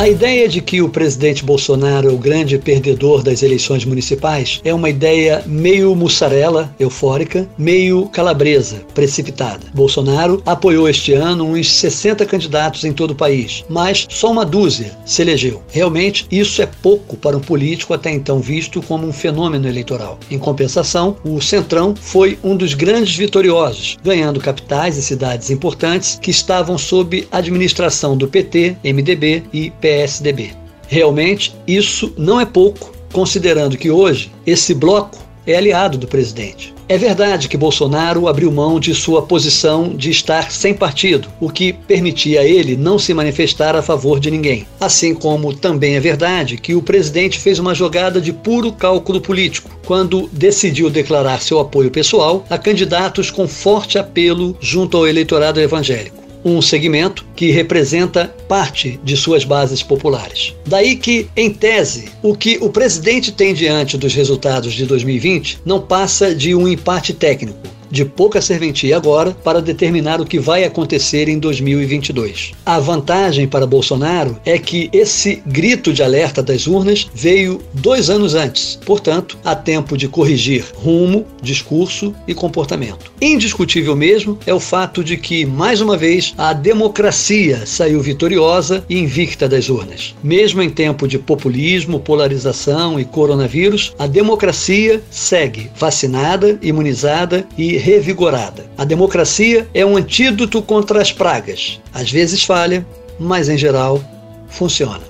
A ideia de que o presidente Bolsonaro é o grande perdedor das eleições municipais é uma ideia meio mussarela, eufórica, meio calabresa, precipitada. Bolsonaro apoiou este ano uns 60 candidatos em todo o país, mas só uma dúzia se elegeu. Realmente, isso é pouco para um político até então visto como um fenômeno eleitoral. Em compensação, o Centrão foi um dos grandes vitoriosos, ganhando capitais e cidades importantes que estavam sob administração do PT, MDB e PSDB. PSDB. Realmente, isso não é pouco, considerando que hoje esse bloco é aliado do presidente. É verdade que Bolsonaro abriu mão de sua posição de estar sem partido, o que permitia a ele não se manifestar a favor de ninguém. Assim como também é verdade que o presidente fez uma jogada de puro cálculo político, quando decidiu declarar seu apoio pessoal a candidatos com forte apelo junto ao eleitorado evangélico um segmento que representa parte de suas bases populares. Daí que, em tese, o que o presidente tem diante dos resultados de 2020 não passa de um empate técnico de pouca serventia agora para determinar o que vai acontecer em 2022. A vantagem para Bolsonaro é que esse grito de alerta das urnas veio dois anos antes, portanto, há tempo de corrigir rumo, discurso e comportamento. Indiscutível mesmo é o fato de que, mais uma vez, a democracia saiu vitoriosa e invicta das urnas. Mesmo em tempo de populismo, polarização e coronavírus, a democracia segue vacinada, imunizada e revigorada. A democracia é um antídoto contra as pragas. Às vezes falha, mas em geral funciona.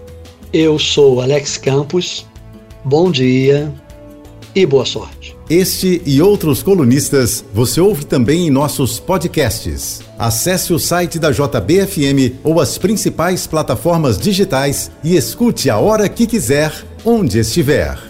Eu sou Alex Campos. Bom dia e boa sorte. Este e outros colunistas você ouve também em nossos podcasts. Acesse o site da JBFM ou as principais plataformas digitais e escute a hora que quiser, onde estiver.